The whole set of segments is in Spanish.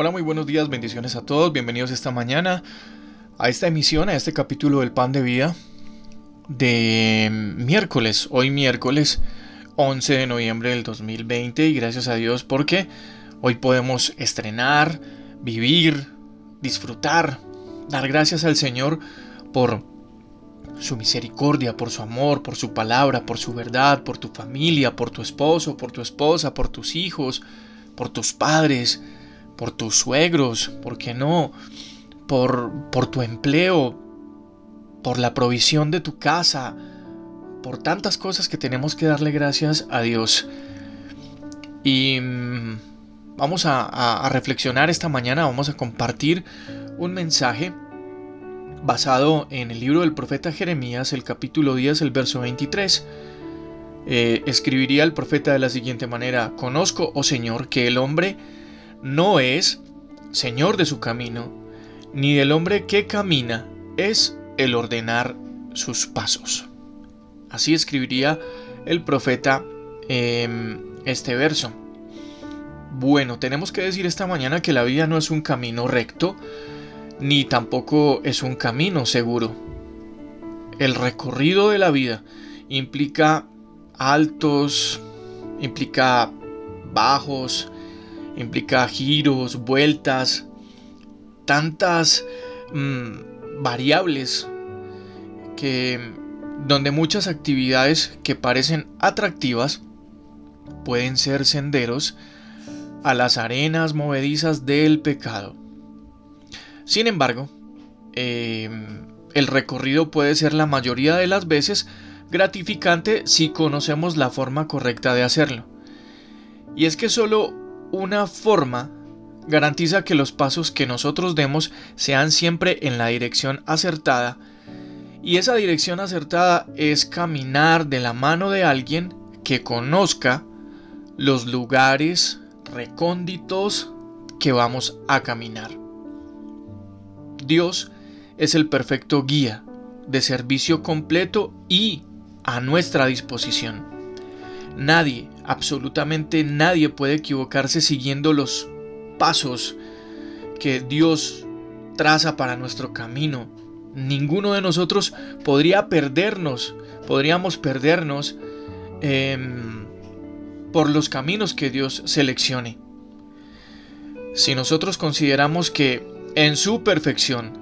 Hola, muy buenos días, bendiciones a todos, bienvenidos esta mañana a esta emisión, a este capítulo del Pan de Vida de miércoles, hoy miércoles 11 de noviembre del 2020 y gracias a Dios porque hoy podemos estrenar, vivir, disfrutar, dar gracias al Señor por su misericordia, por su amor, por su palabra, por su verdad, por tu familia, por tu esposo, por tu esposa, por tus hijos, por tus padres, por tus suegros, ¿por qué no? Por, por tu empleo, por la provisión de tu casa, por tantas cosas que tenemos que darle gracias a Dios. Y mm, vamos a, reflexionar esta mañana, vamos a compartir un mensaje basado en el libro del profeta Jeremías, el capítulo 10, el verso 23. Eh, escribiría el profeta de la siguiente manera, conozco, oh Señor, que el hombre no es Señor de su camino, ni del hombre que camina es el ordenar sus pasos. Así escribiría el profeta este verso. Bueno, tenemos que decir esta mañana que la vida no es un camino recto, ni tampoco es un camino seguro. El recorrido de la vida implica altos, implica bajos, implica giros, vueltas, tantas mm, variables que donde muchas actividades que parecen atractivas pueden ser senderos a las arenas movedizas del pecado. Sin embargo, em, el recorrido puede ser la mayoría de las veces gratificante si conocemos la forma correcta de hacerlo. Y es que solo una forma garantiza que los pasos que nosotros demos sean siempre en la dirección acertada. Y esa dirección acertada es caminar de la mano de alguien que conozca los lugares recónditos que vamos a caminar. Dios es el perfecto guía de servicio completo y a nuestra disposición. Nadie, absolutamente nadie puede equivocarse siguiendo los pasos que Dios traza para nuestro camino. Ninguno de nosotros podría perdernos, podríamos perdernos em, por los caminos que Dios seleccione. Si nosotros consideramos que en su perfección.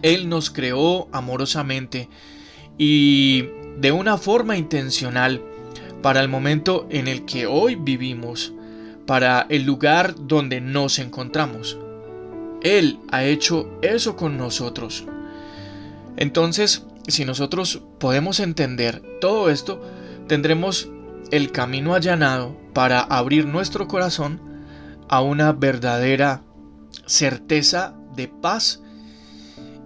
Él nos creó amorosamente y de una forma intencional para el momento en el que hoy vivimos, para el lugar donde nos encontramos. Él ha hecho eso con nosotros. Entonces, si nosotros podemos entender todo esto, tendremos el camino allanado para abrir nuestro corazón a una verdadera certeza de paz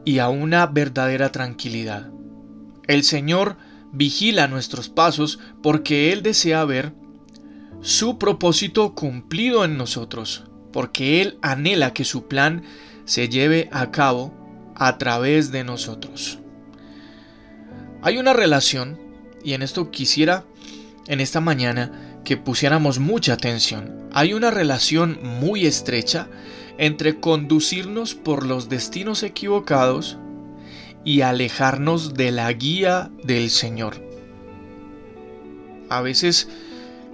y a una verdadera tranquilidad. El Señor vigila nuestros pasos porque Él desea ver su propósito cumplido en nosotros, porque Él anhela que su plan se lleve a cabo a través de nosotros. Hay una relación, y en esto quisiera en esta mañana que pusiéramos mucha atención. Hay una relación muy estrecha entre conducirnos por los destinos equivocados y alejarnos de la guía del Señor. A veces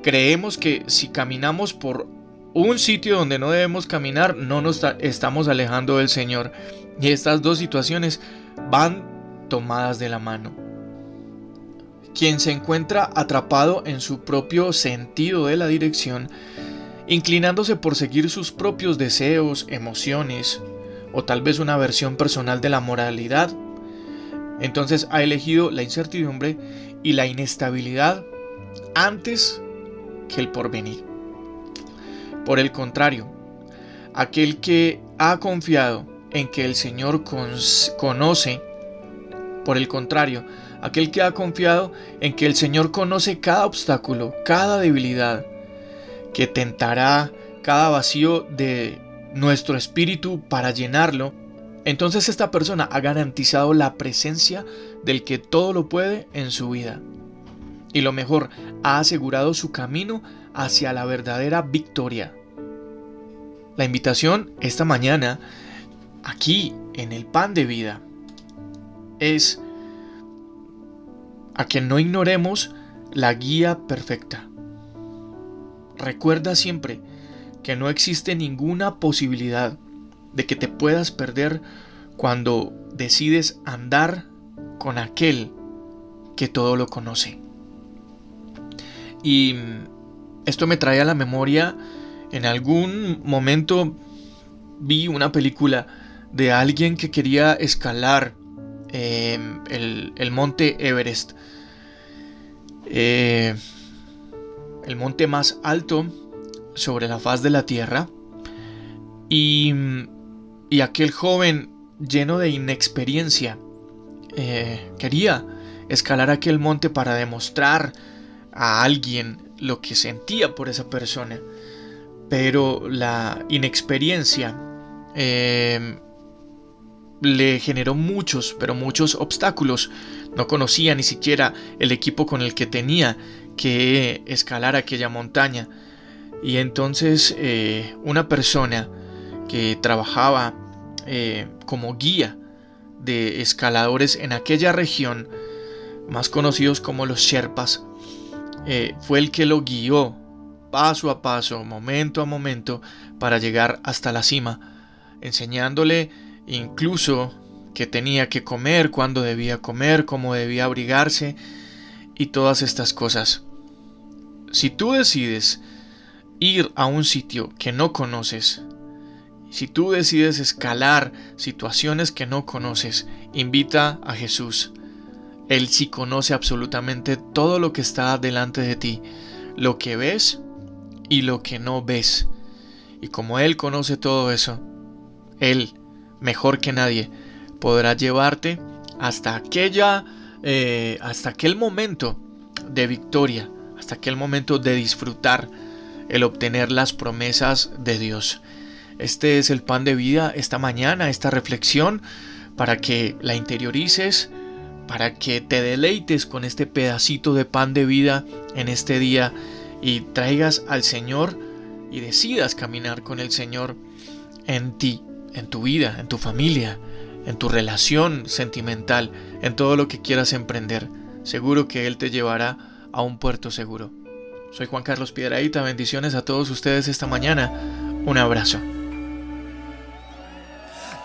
creemos que si caminamos por un sitio donde no debemos caminar, no nos estamos alejando del Señor. Y estas dos situaciones van tomadas de la mano. Quien se encuentra atrapado en su propio sentido de la dirección inclinándose por seguir sus propios deseos, emociones o tal vez una versión personal de la moralidad, entonces ha elegido la incertidumbre y la inestabilidad antes que el porvenir. Por el contrario, aquel que ha confiado en que el Señor conoce, por el contrario, aquel que ha confiado en que el Señor conoce cada obstáculo, cada debilidad, que tentará cada vacío de nuestro espíritu para llenarlo, entonces esta persona ha garantizado la presencia del que todo lo puede en su vida. Y lo mejor, ha asegurado su camino hacia la verdadera victoria. la invitación esta mañana, aquí en el pan de vida, es a que no ignoremos la guía perfecta. Recuerda siempre que no existe ninguna posibilidad de que te puedas perder cuando decides andar con aquel que todo lo conoce. Y esto me trae a la memoria, en algún momento vi una película de alguien que quería escalar em, el, monte Everest. Eh, el monte más alto sobre la faz de la tierra. Y, y aquel joven lleno de inexperiencia eh, quería escalar aquel monte para demostrar a alguien lo que sentía por esa persona. Pero la inexperiencia em, le generó muchos, pero muchos obstáculos. No conocía ni siquiera el equipo con el que tenía que escalar aquella montaña. Y entonces eh, una persona que trabajaba eh, como guía de escaladores en aquella región, más conocidos como los Sherpas, eh, fue el que lo guió paso a paso, momento a momento, para llegar hasta la cima, enseñándole incluso que tenía que comer, cuándo debía comer, cómo debía abrigarse y todas estas cosas. Si tú decides ir a un sitio que no conoces, si tú decides escalar situaciones que no conoces, invita a Jesús. Él sí conoce absolutamente todo lo que está delante de ti, lo que ves y lo que no ves. Y como Él conoce todo eso, Él, mejor que nadie, podrá llevarte hasta aquella, eh, hasta aquel momento de victoria, hasta aquel momento de disfrutar el obtener las promesas de Dios. Este es el pan de vida esta mañana, esta reflexión, para que la interiorices, para que te deleites con este pedacito de pan de vida en este día y traigas al Señor y decidas caminar con el Señor en ti, en tu vida, en tu familia, en tu relación sentimental, en todo lo que quieras emprender. Seguro que Él te llevará a un puerto seguro. Soy Juan Carlos Piedraíta, bendiciones a todos ustedes esta mañana. Un abrazo.